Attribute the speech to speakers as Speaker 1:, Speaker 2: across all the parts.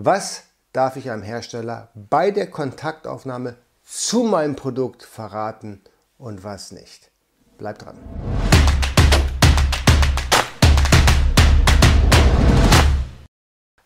Speaker 1: Was darf ich einem Hersteller bei der Kontaktaufnahme zu meinem Produkt verraten und was nicht? Bleibt dran.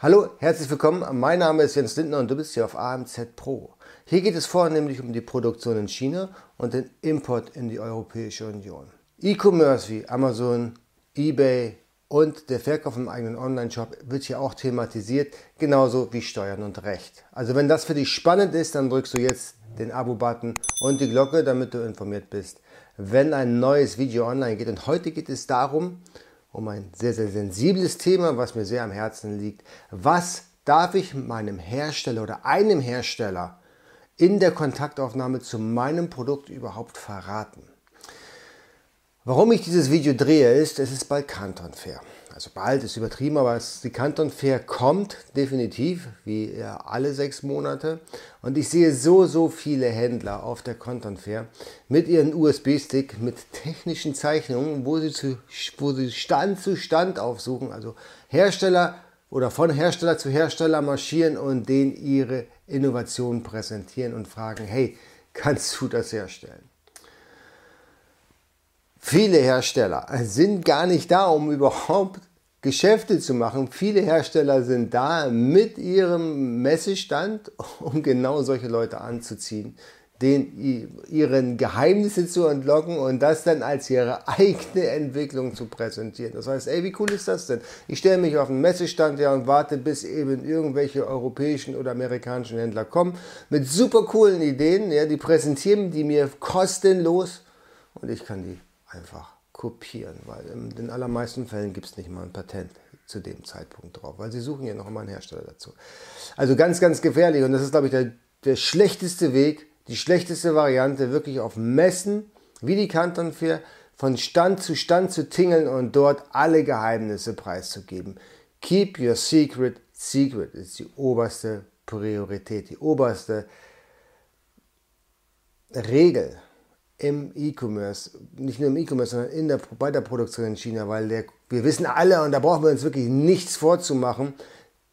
Speaker 1: Hallo, herzlich willkommen. Mein Name ist Jens Lindner und du bist hier auf AMZ Pro. Hier geht es vornehmlich um die Produktion in China und den Import in die Europäische Union. E-Commerce wie Amazon, eBay und der Verkauf im eigenen Online-Shop wird hier auch thematisiert, genauso wie Steuern und Recht. Also wenn das für dich spannend ist, dann drückst du jetzt den Abo-Button und die Glocke, damit du informiert bist, wenn ein neues Video online geht. Und heute geht es darum, um ein sehr, sehr sensibles Thema, was mir sehr am Herzen liegt. Was darf ich meinem Hersteller oder einem Hersteller in der Kontaktaufnahme zu meinem Produkt überhaupt verraten? Warum ich dieses Video drehe, ist, es ist bald Canton Fair. Also bald ist übertrieben, aber die Canton Fair kommt definitiv, wie alle sechs Monate. Und ich sehe so, so viele Händler auf der Canton Fair mit ihren USB-Stick, mit technischen Zeichnungen, wo sie, zu, wo sie Stand zu Stand aufsuchen. Also Hersteller oder von Hersteller zu Hersteller marschieren und denen ihre Innovationen präsentieren und fragen, hey, kannst du das herstellen? Viele Hersteller sind gar nicht da, um überhaupt Geschäfte zu machen. Viele Hersteller sind da mit ihrem Messestand, um genau solche Leute anzuziehen, den ihren Geheimnisse zu entlocken und das dann als ihre eigene Entwicklung zu präsentieren. Das heißt, ey, wie cool ist das denn? Ich stelle mich auf einen Messestand ja, und warte, bis eben irgendwelche europäischen oder amerikanischen Händler kommen mit super coolen Ideen, ja, die präsentieren die mir kostenlos und ich kann die einfach kopieren, weil in den allermeisten Fällen gibt es nicht mal ein Patent zu dem Zeitpunkt drauf, weil sie suchen ja noch immer einen Hersteller dazu. Also ganz, ganz gefährlich und das ist, glaube ich, der, der schlechteste Weg, die schlechteste Variante, wirklich auf Messen wie die Canton Fair von Stand zu Stand zu tingeln und dort alle Geheimnisse preiszugeben. Keep your secret secret ist die oberste Priorität, die oberste Regel im E-Commerce, nicht nur im E-Commerce, sondern in der, bei der Produktion in China, weil der, wir wissen alle, und da brauchen wir uns wirklich nichts vorzumachen,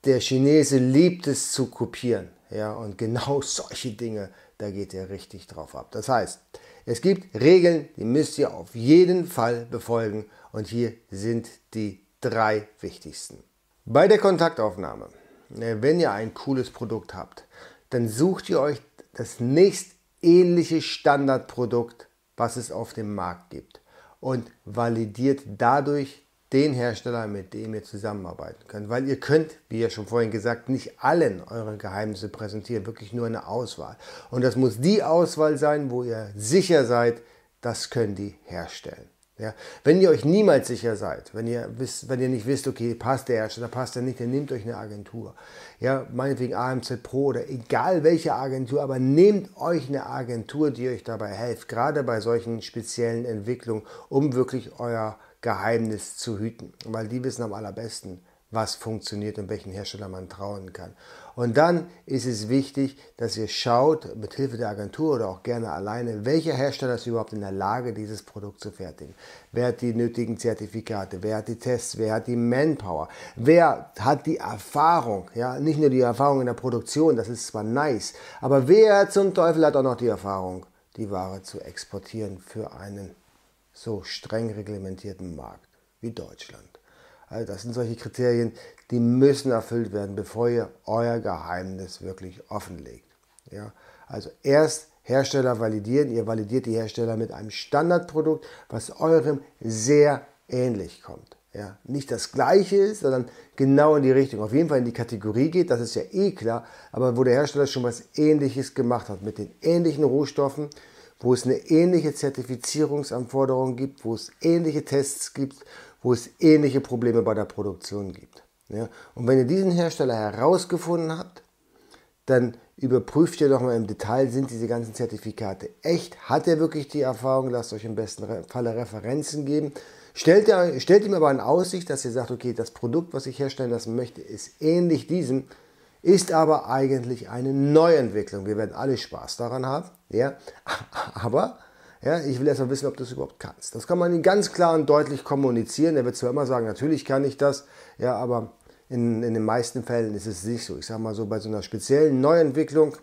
Speaker 1: der Chinese liebt es zu kopieren. Ja, und genau solche Dinge, da geht er richtig drauf ab. Das heißt, es gibt Regeln, die müsst ihr auf jeden Fall befolgen. Und hier sind die drei wichtigsten. Bei der Kontaktaufnahme, ne, wenn ihr ein cooles Produkt habt, dann sucht ihr euch das nächst ähnliche Standardprodukt, was es auf dem Markt gibt und validiert dadurch den Hersteller, mit dem ihr zusammenarbeiten könnt. Weil ihr könnt, wie ja schon vorhin gesagt, nicht allen eure Geheimnisse präsentieren, wirklich nur eine Auswahl. Und das muss die Auswahl sein, wo ihr sicher seid, das können die herstellen. Ja, wenn ihr euch niemals sicher seid, wenn ihr, wisst, wenn ihr nicht wisst, okay, passt der Hersteller, passt er nicht, dann nehmt euch eine Agentur. Ja, meinetwegen AMZ Pro oder egal welche Agentur, aber nehmt euch eine Agentur, die euch dabei hilft, gerade bei solchen speziellen Entwicklungen, um wirklich euer Geheimnis zu hüten. Weil die wissen am allerbesten, was funktioniert und welchen Hersteller man trauen kann. Und dann ist es wichtig, dass ihr schaut, mit Hilfe der Agentur oder auch gerne alleine, welcher Hersteller ist überhaupt in der Lage, dieses Produkt zu fertigen. Wer hat die nötigen Zertifikate? Wer hat die Tests? Wer hat die Manpower? Wer hat die Erfahrung? Ja, nicht nur die Erfahrung in der Produktion, das ist zwar nice, aber wer zum Teufel hat auch noch die Erfahrung, die Ware zu exportieren für einen so streng reglementierten Markt wie Deutschland? Also das sind solche Kriterien, die müssen erfüllt werden, bevor ihr euer Geheimnis wirklich offenlegt. Ja? Also erst Hersteller validieren, ihr validiert die Hersteller mit einem Standardprodukt, was eurem sehr ähnlich kommt. Ja? Nicht das gleiche ist, sondern genau in die Richtung. Auf jeden Fall in die Kategorie geht, das ist ja eh klar, aber wo der Hersteller schon was ähnliches gemacht hat, mit den ähnlichen Rohstoffen, wo es eine ähnliche Zertifizierungsanforderung gibt, wo es ähnliche Tests gibt wo es ähnliche Probleme bei der Produktion gibt. Ja? Und wenn ihr diesen Hersteller herausgefunden habt, dann überprüft ihr doch mal im Detail, sind diese ganzen Zertifikate echt? Hat er wirklich die Erfahrung? Lasst euch im besten Falle Referenzen geben. Stellt, er, stellt ihm aber in Aussicht, dass ihr sagt, okay, das Produkt, was ich herstellen lassen möchte, ist ähnlich diesem, ist aber eigentlich eine Neuentwicklung. Wir werden alle Spaß daran haben, ja, aber ja, ich will erst mal wissen, ob du es überhaupt kannst. Das kann man ihm ganz klar und deutlich kommunizieren. Er wird zwar immer sagen, natürlich kann ich das, ja, aber in, in den meisten Fällen ist es nicht so. Ich sage mal so, bei so einer speziellen Neuentwicklung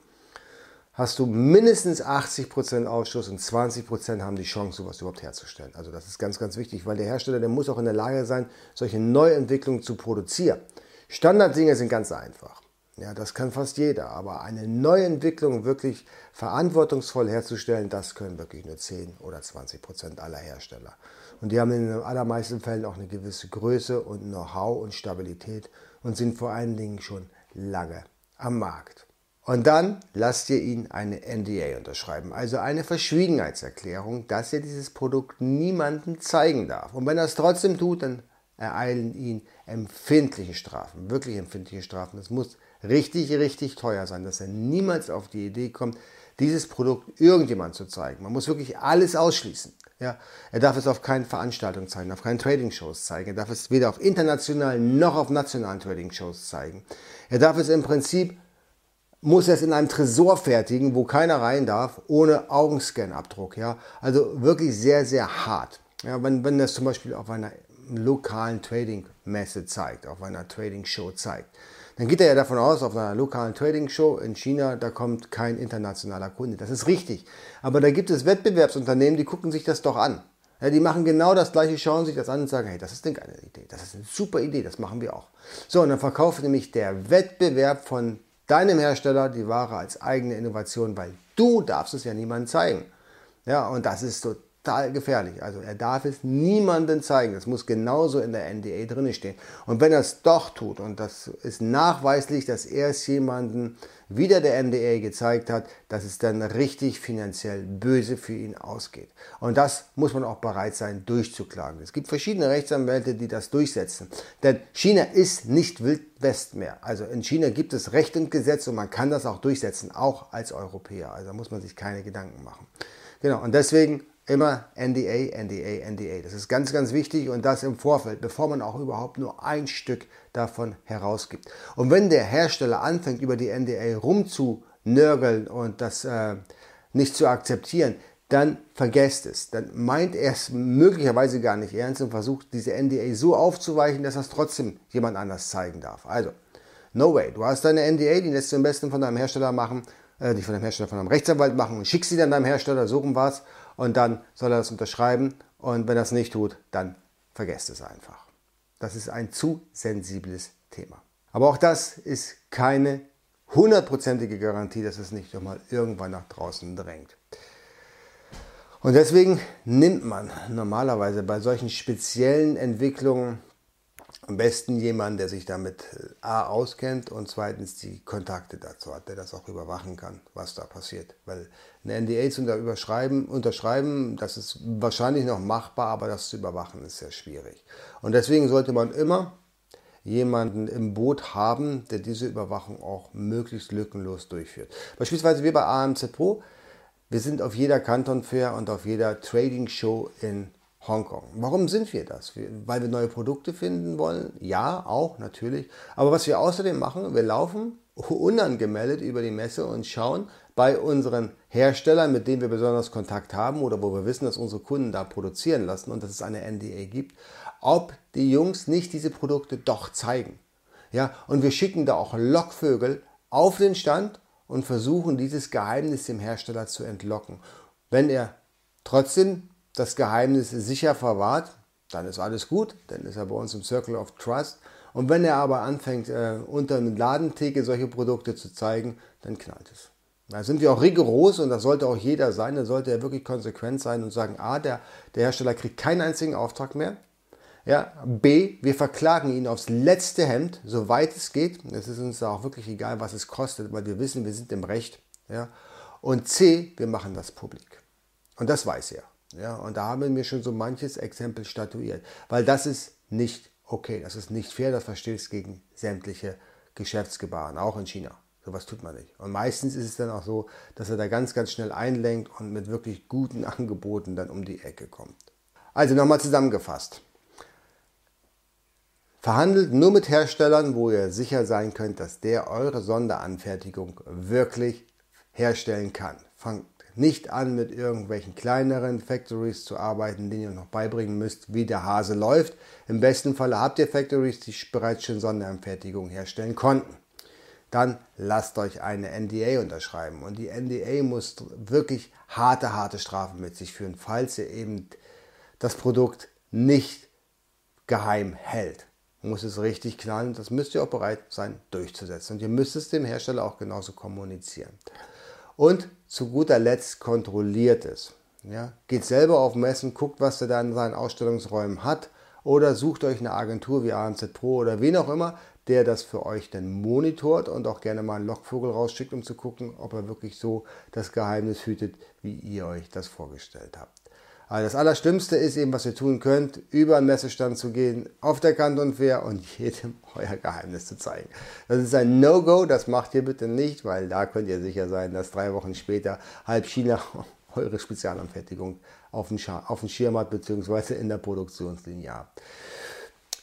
Speaker 1: hast du mindestens 80% Ausschuss und 20% haben die Chance, sowas überhaupt herzustellen. Also das ist ganz, ganz wichtig, weil der Hersteller, der muss auch in der Lage sein, solche Neuentwicklungen zu produzieren. Standarddinge sind ganz einfach. Ja, das kann fast jeder, aber eine Neuentwicklung wirklich verantwortungsvoll herzustellen, das können wirklich nur 10 oder 20 Prozent aller Hersteller. Und die haben in den allermeisten Fällen auch eine gewisse Größe und Know-how und Stabilität und sind vor allen Dingen schon lange am Markt. Und dann lasst ihr ihn eine NDA unterschreiben, also eine Verschwiegenheitserklärung, dass er dieses Produkt niemandem zeigen darf. Und wenn er es trotzdem tut, dann ereilen ihn empfindliche Strafen, wirklich empfindliche Strafen. Das muss richtig, richtig teuer sein, dass er niemals auf die Idee kommt, dieses Produkt irgendjemand zu zeigen. Man muss wirklich alles ausschließen. Ja, er darf es auf keinen Veranstaltungen zeigen, auf keinen Trading-Shows zeigen. Er darf es weder auf internationalen noch auf nationalen Trading-Shows zeigen. Er darf es im Prinzip, muss es in einem Tresor fertigen, wo keiner rein darf, ohne Augenscan-Abdruck. Ja, also wirklich sehr, sehr hart. Ja, wenn, wenn das zum Beispiel auf einer lokalen Trading-Messe zeigt, auf einer Trading-Show zeigt, dann geht er ja davon aus, auf einer lokalen Trading-Show in China, da kommt kein internationaler Kunde. Das ist richtig. Aber da gibt es Wettbewerbsunternehmen, die gucken sich das doch an. Ja, die machen genau das gleiche, schauen sich das an und sagen, hey, das ist eine geile Idee, das ist eine super Idee, das machen wir auch. So, und dann verkauft nämlich der Wettbewerb von deinem Hersteller die Ware als eigene Innovation, weil du darfst es ja niemandem zeigen. Ja, und das ist so total gefährlich. Also er darf es niemandem zeigen. Das muss genauso in der NDA drin stehen. Und wenn er es doch tut, und das ist nachweislich, dass er es jemandem wieder der NDA gezeigt hat, dass es dann richtig finanziell böse für ihn ausgeht. Und das muss man auch bereit sein durchzuklagen. Es gibt verschiedene Rechtsanwälte, die das durchsetzen. Denn China ist nicht Wildwest mehr. Also in China gibt es Recht und Gesetz und man kann das auch durchsetzen, auch als Europäer. Also da muss man sich keine Gedanken machen. Genau, und deswegen immer NDA, NDA, NDA. Das ist ganz, ganz wichtig und das im Vorfeld, bevor man auch überhaupt nur ein Stück davon herausgibt. Und wenn der Hersteller anfängt, über die NDA rumzunörgeln und das äh, nicht zu akzeptieren, dann vergesst es. Dann meint er es möglicherweise gar nicht ernst und versucht diese NDA so aufzuweichen, dass es trotzdem jemand anders zeigen darf. Also, no way. Du hast deine NDA, die lässt du am besten von deinem Hersteller machen, äh, nicht von deinem Hersteller, von deinem Rechtsanwalt machen und schickst sie dann deinem Hersteller, rum war's und dann soll er das unterschreiben und wenn er es nicht tut, dann vergesst es einfach. Das ist ein zu sensibles Thema. Aber auch das ist keine hundertprozentige Garantie, dass es nicht nochmal irgendwann nach draußen drängt. Und deswegen nimmt man normalerweise bei solchen speziellen Entwicklungen am besten jemand, der sich damit äh, A auskennt und zweitens die Kontakte dazu hat, der das auch überwachen kann, was da passiert. Weil eine NDA zu unterschreiben, unterschreiben, das ist wahrscheinlich noch machbar, aber das zu überwachen ist sehr schwierig. Und deswegen sollte man immer jemanden im Boot haben, der diese Überwachung auch möglichst lückenlos durchführt. Beispielsweise wir bei AMZ Pro, wir sind auf jeder Canton Fair und auf jeder Trading Show in Hongkong. Warum sind wir das? Weil wir neue Produkte finden wollen? Ja, auch natürlich. Aber was wir außerdem machen, wir laufen unangemeldet über die Messe und schauen bei unseren Herstellern, mit denen wir besonders Kontakt haben oder wo wir wissen, dass unsere Kunden da produzieren lassen und dass es eine NDA gibt, ob die Jungs nicht diese Produkte doch zeigen. Ja, und wir schicken da auch Lockvögel auf den Stand und versuchen dieses Geheimnis dem Hersteller zu entlocken. Wenn er trotzdem das Geheimnis sicher verwahrt, dann ist alles gut, dann ist er bei uns im Circle of Trust. Und wenn er aber anfängt, äh, unter einer Ladentheke solche Produkte zu zeigen, dann knallt es. Da sind wir auch rigoros und das sollte auch jeder sein. Da sollte er wirklich konsequent sein und sagen, A, der, der Hersteller kriegt keinen einzigen Auftrag mehr. Ja, B, wir verklagen ihn aufs letzte Hemd, soweit es geht. Es ist uns auch wirklich egal, was es kostet, weil wir wissen, wir sind im Recht. Ja. Und C, wir machen das publik. Und das weiß er. Ja, und da haben wir schon so manches Exempel statuiert, weil das ist nicht okay, das ist nicht fair, das verstößt gegen sämtliche Geschäftsgebaren, auch in China. Sowas tut man nicht. Und meistens ist es dann auch so, dass er da ganz, ganz schnell einlenkt und mit wirklich guten Angeboten dann um die Ecke kommt. Also nochmal zusammengefasst. Verhandelt nur mit Herstellern, wo ihr sicher sein könnt, dass der eure Sonderanfertigung wirklich herstellen kann. Fangt nicht an, mit irgendwelchen kleineren Factories zu arbeiten, denen ihr noch beibringen müsst, wie der Hase läuft. Im besten Fall habt ihr Factories, die bereits schon Sonderanfertigung herstellen konnten. Dann lasst euch eine NDA unterschreiben. Und die NDA muss wirklich harte, harte Strafen mit sich führen, falls ihr eben das Produkt nicht geheim hält. Muss es richtig knallen. Das müsst ihr auch bereit sein durchzusetzen. Und ihr müsst es dem Hersteller auch genauso kommunizieren. Und zu guter Letzt kontrolliert es. Ja, geht selber auf Messen, guckt, was er da in seinen Ausstellungsräumen hat oder sucht euch eine Agentur wie AMZ Pro oder wen auch immer, der das für euch dann monitort und auch gerne mal einen Lockvogel rausschickt, um zu gucken, ob er wirklich so das Geheimnis hütet, wie ihr euch das vorgestellt habt. Aber das Allerschlimmste ist eben, was ihr tun könnt, über einen Messestand zu gehen, auf der Kante und Fair und jedem euer Geheimnis zu zeigen. Das ist ein No-Go, das macht ihr bitte nicht, weil da könnt ihr sicher sein, dass drei Wochen später halb China eure Spezialanfertigung auf dem, auf dem Schirm hat, beziehungsweise in der Produktionslinie habt.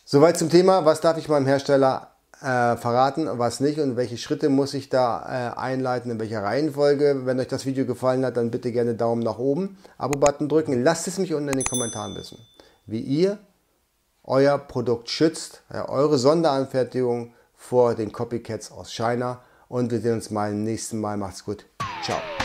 Speaker 1: Soweit zum Thema, was darf ich meinem Hersteller äh, verraten, was nicht und welche Schritte muss ich da äh, einleiten, in welcher Reihenfolge. Wenn euch das Video gefallen hat, dann bitte gerne Daumen nach oben, Abo-Button drücken. Lasst es mich unten in den Kommentaren wissen, wie ihr euer Produkt schützt, ja, eure Sonderanfertigung vor den Copycats aus China. Und wir sehen uns mal im nächsten Mal. Macht's gut. Ciao.